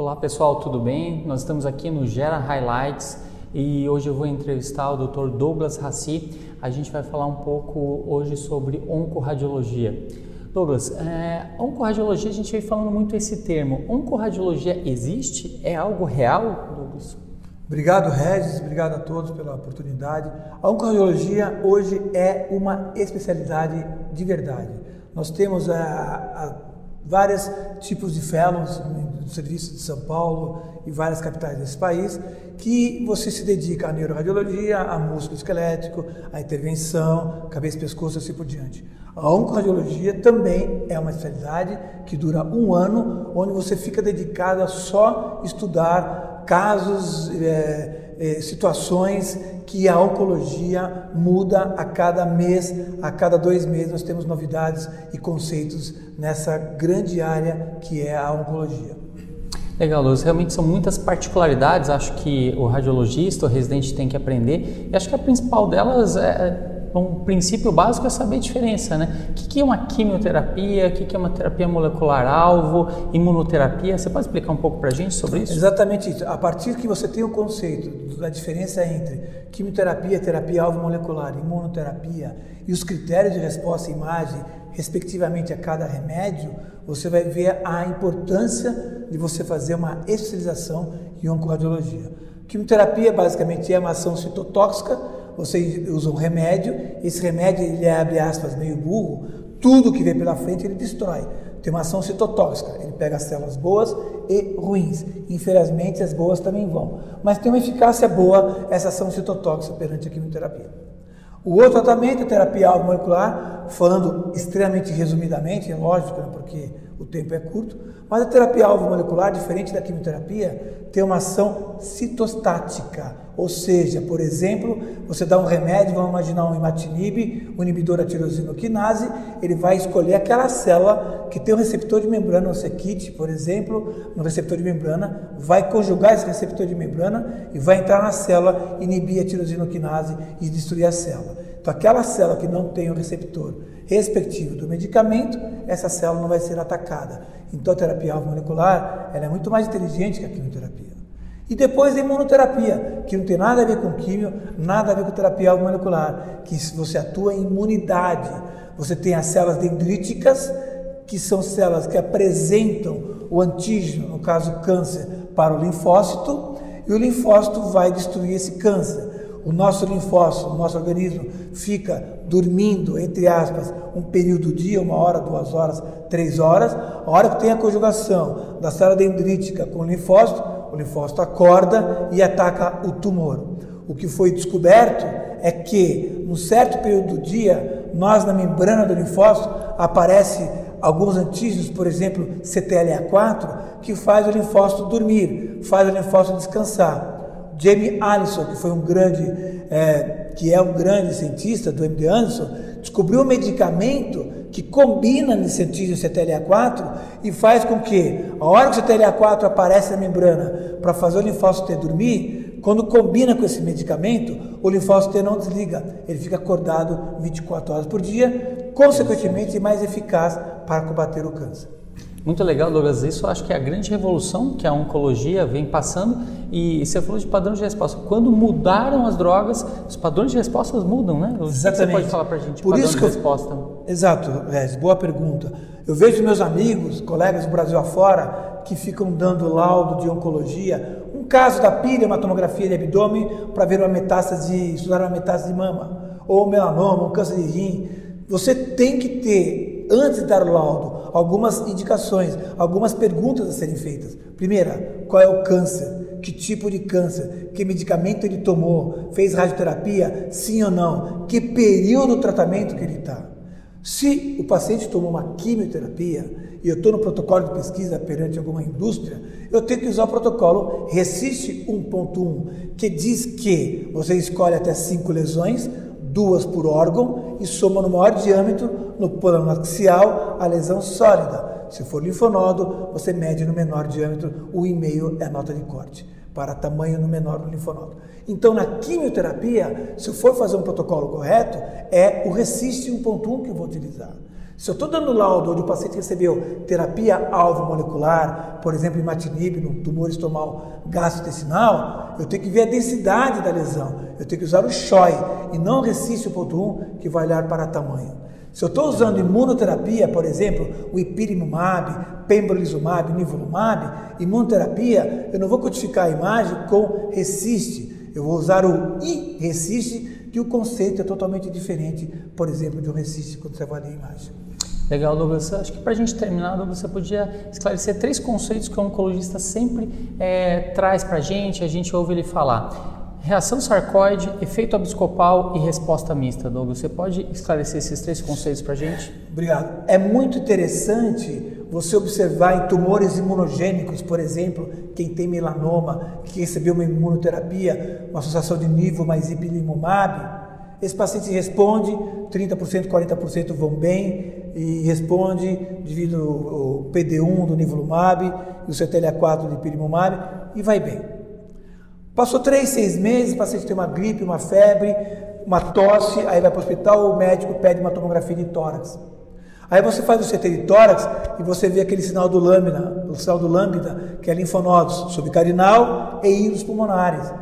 Olá pessoal, tudo bem? Nós estamos aqui no Gera Highlights e hoje eu vou entrevistar o Dr. Douglas Rassi. A gente vai falar um pouco hoje sobre oncoradiologia. Douglas, é, oncoradiologia, a gente vem falando muito esse termo. Oncoradiologia existe? É algo real, Douglas? Obrigado, Regis. Obrigado a todos pela oportunidade. A oncoradiologia hoje é uma especialidade de verdade. Nós temos a, a vários tipos de fellows no serviço de São Paulo e várias capitais desse país, que você se dedica à neuroradiologia, a músculo esquelético, à intervenção, cabeça e pescoço e assim por diante. A oncoradiologia também é uma especialidade que dura um ano, onde você fica dedicado a só estudar casos, é, é, situações que a oncologia muda a cada mês, a cada dois meses nós temos novidades e conceitos nessa grande área que é a oncologia. Legal, Luz. Realmente são muitas particularidades, acho que o radiologista, o residente tem que aprender. E acho que a principal delas é um princípio básico é saber a diferença, né? O que é uma quimioterapia, o que é uma terapia molecular-alvo, imunoterapia? Você pode explicar um pouco para a gente sobre isso? Exatamente isso. A partir que você tem o conceito da diferença entre quimioterapia, terapia-alvo molecular, imunoterapia e os critérios de resposta à imagem, respectivamente a cada remédio, você vai ver a importância de você fazer uma especialização em oncoradiologia. Quimioterapia basicamente é uma ação citotóxica você usa um remédio, esse remédio ele é, abre aspas, meio burro, tudo que vem pela frente ele destrói. Tem uma ação citotóxica, ele pega as células boas e ruins. Infelizmente, as boas também vão. Mas tem uma eficácia boa essa ação citotóxica perante a quimioterapia. O outro tratamento é terapia molecular, falando extremamente resumidamente, é lógico, né, porque o tempo é curto, mas a terapia alvo molecular, diferente da quimioterapia, tem uma ação citostática, ou seja, por exemplo, você dá um remédio, vamos imaginar um imatinib, um inibidor da tirosinoquinase, ele vai escolher aquela célula que tem um receptor de membrana, um sequite, por exemplo, no receptor de membrana, vai conjugar esse receptor de membrana e vai entrar na célula, inibir a tirosinoquinase e destruir a célula. Então, aquela célula que não tem o receptor respectivo do medicamento, essa célula não vai ser atacada. Então, a terapia alvo molecular ela é muito mais inteligente que a quimioterapia. E depois a imunoterapia, que não tem nada a ver com químio, nada a ver com terapia alvo molecular, que você atua em imunidade. Você tem as células dendríticas, que são células que apresentam o antígeno, no caso câncer, para o linfócito, e o linfócito vai destruir esse câncer o nosso linfócito, o nosso organismo fica dormindo, entre aspas, um período do dia, uma hora, duas horas, três horas, a hora que tem a conjugação da célula dendrítica com o linfócito, o linfócito acorda e ataca o tumor. O que foi descoberto é que, num certo período do dia, nós na membrana do linfócito aparece alguns antígenos, por exemplo, CTLA4, que faz o linfócito dormir, faz o linfócito descansar. Jamie Allison, que foi um grande, é, que é um grande cientista do MD Anderson, descobriu um medicamento que combina nesse antígeno CTLA4 e faz com que, a hora que o CTLA4 aparece na membrana para fazer o linfócito T dormir, quando combina com esse medicamento, o linfócito T não desliga, ele fica acordado 24 horas por dia, consequentemente mais eficaz para combater o câncer. Muito legal, Douglas. Isso acho que é a grande revolução que a oncologia vem passando. E você falou de padrão de resposta. Quando mudaram as drogas, os padrões de resposta mudam, né? Exatamente. Você pode falar para a gente? Por isso que eu... resposta. Exato, Rez, boa pergunta. Eu vejo meus amigos, colegas do Brasil afora, que ficam dando laudo de oncologia. Um caso da pilha, uma tomografia de abdômen para ver uma metástase, estudar uma metástase de mama, ou melanoma, um câncer de rim. Você tem que ter, antes de dar o laudo, algumas indicações, algumas perguntas a serem feitas. Primeira, qual é o câncer? Que tipo de câncer? Que medicamento ele tomou? Fez radioterapia? Sim ou não? Que período do tratamento que ele está? Se o paciente tomou uma quimioterapia e eu estou no protocolo de pesquisa perante alguma indústria, eu tenho que usar o protocolo RESIST 1.1, que diz que você escolhe até cinco lesões, duas por órgão, e soma no maior diâmetro no plano axial a lesão sólida. Se for linfonodo, você mede no menor diâmetro, o e-mail é a nota de corte, para tamanho no menor do linfonodo. Então, na quimioterapia, se eu for fazer um protocolo correto, é o RESIST 1.1 que eu vou utilizar. Se eu estou dando laudo onde o paciente recebeu terapia alvo molecular, por exemplo, imatinib no tumor estomal gastrointestinal, eu tenho que ver a densidade da lesão. Eu tenho que usar o CHOI e não o ponto 1, que vai olhar para tamanho. Se eu estou usando imunoterapia, por exemplo, o ipilimumab, pembrolizumab, nivolumab, imunoterapia, eu não vou codificar a imagem com resiste. Eu vou usar o I-resiste, que o conceito é totalmente diferente, por exemplo, de um resiste quando você avalia a imagem. Legal, Douglas. Acho que para a gente terminar, Douglas, você podia esclarecer três conceitos que o oncologista sempre é, traz para a gente, a gente ouve ele falar. Reação sarcoide, efeito abiscopal e resposta mista. Douglas, você pode esclarecer esses três conceitos para a gente? Obrigado. É muito interessante você observar em tumores imunogênicos, por exemplo, quem tem melanoma, que recebeu uma imunoterapia, uma associação de nível mais ipilimumab, esse paciente responde, 30%, 40% vão bem e responde devido ao PD1 do nivolumab e o CTLA4 do ipilimumab e vai bem. Passou 3, 6 meses, o paciente tem uma gripe, uma febre, uma tosse, aí vai para o hospital, o médico pede uma tomografia de tórax. Aí você faz o CT de tórax e você vê aquele sinal do lâmina, o sinal do lambda, que é linfonodos subcarinal e íris pulmonares.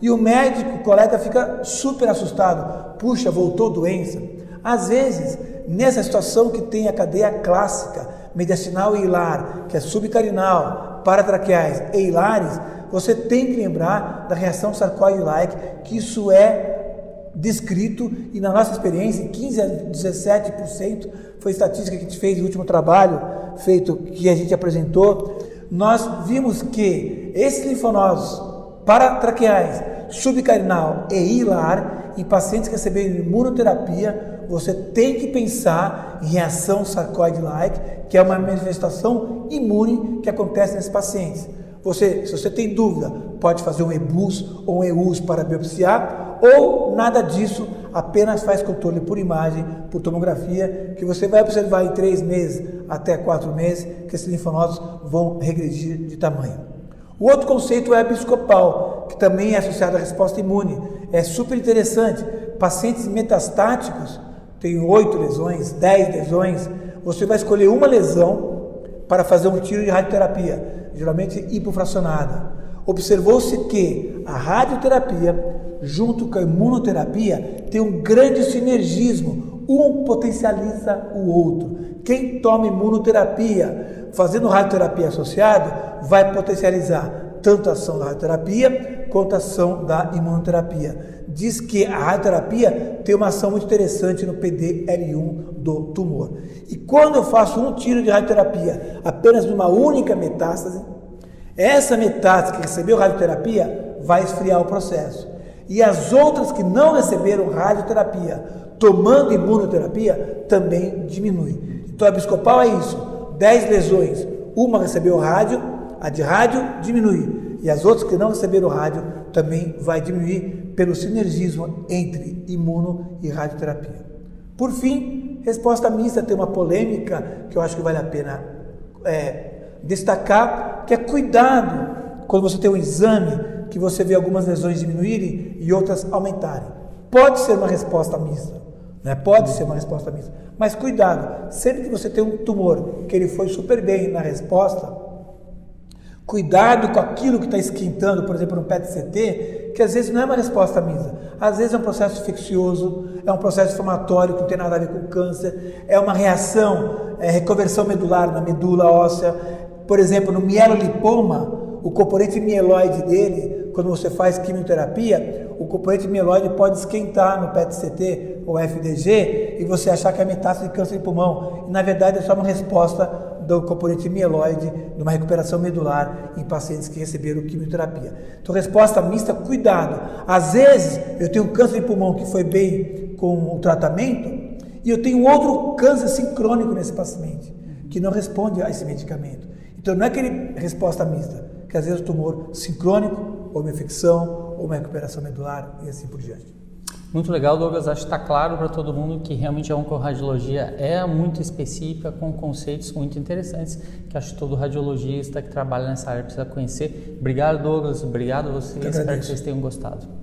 E o médico, o colega, fica super assustado. Puxa, voltou doença. Às vezes, nessa situação que tem a cadeia clássica, mediastinal e hilar, que é subcarinal, paratraqueais e hilares, você tem que lembrar da reação sarcoide-like, que isso é descrito e na nossa experiência, 15 a 17% foi a estatística que a gente fez no último trabalho feito que a gente apresentou. Nós vimos que esses linfonodos paratraqueais, subcarinal e hilar, em pacientes que receberam imunoterapia, você tem que pensar em reação sarcoide-like, que é uma manifestação imune que acontece nesses pacientes. Você, se você tem dúvida, pode fazer um EBUS ou um EUS para biopsiar, ou nada disso, apenas faz controle por imagem, por tomografia, que você vai observar em três meses até quatro meses que esses linfonodos vão regredir de tamanho. O outro conceito é episcopal, que também é associado à resposta imune. É super interessante. Pacientes metastáticos, tem oito lesões, dez lesões, você vai escolher uma lesão para fazer um tiro de radioterapia, geralmente hipofracionada. Observou-se que a radioterapia, junto com a imunoterapia, tem um grande sinergismo, um potencializa o outro. Quem toma imunoterapia fazendo radioterapia associado vai potencializar tanto a ação da radioterapia quanto a ação da imunoterapia. Diz que a radioterapia tem uma ação muito interessante no PDL1 do tumor. E quando eu faço um tiro de radioterapia apenas numa única metástase, essa metástase que recebeu radioterapia vai esfriar o processo. E as outras que não receberam radioterapia, tomando imunoterapia, também diminui. Então a episcopal é isso: 10 lesões, uma recebeu rádio, a de rádio diminui, e as outras que não receberam rádio também vai diminuir pelo sinergismo entre imuno e radioterapia. Por fim, resposta mista tem uma polêmica que eu acho que vale a pena é, destacar, que é cuidado quando você tem um exame que você vê algumas lesões diminuírem e outras aumentarem. Pode ser uma resposta mista, né? pode ser uma resposta mista, mas cuidado, sempre que você tem um tumor que ele foi super bem na resposta, cuidado com aquilo que está esquentando, por exemplo, no PET-CT, que às vezes não é uma resposta mista, às vezes é um processo infeccioso, é um processo inflamatório que não tem nada a ver com câncer, é uma reação, é reconversão medular na medula óssea, por exemplo, no mielolipoma, o componente mieloide dele, quando você faz quimioterapia, o componente mieloide pode esquentar no PET-CT ou FDG e você achar que é metástase de câncer de pulmão. E na verdade é só uma resposta do componente mieloide de uma recuperação medular em pacientes que receberam quimioterapia. Então, resposta mista, cuidado. Às vezes eu tenho câncer de pulmão que foi bem com o tratamento e eu tenho outro câncer sincrônico nesse paciente que não responde a esse medicamento. Então não é aquele resposta mista, que às vezes o tumor sincrônico, ou uma infecção, ou uma recuperação medular e assim por diante. Muito legal, Douglas. Acho que está claro para todo mundo que realmente a oncoradiologia é muito específica, com conceitos muito interessantes, que acho que todo radiologista que trabalha nessa área precisa conhecer. Obrigado, Douglas. Obrigado a vocês. Espero que vocês tenham gostado.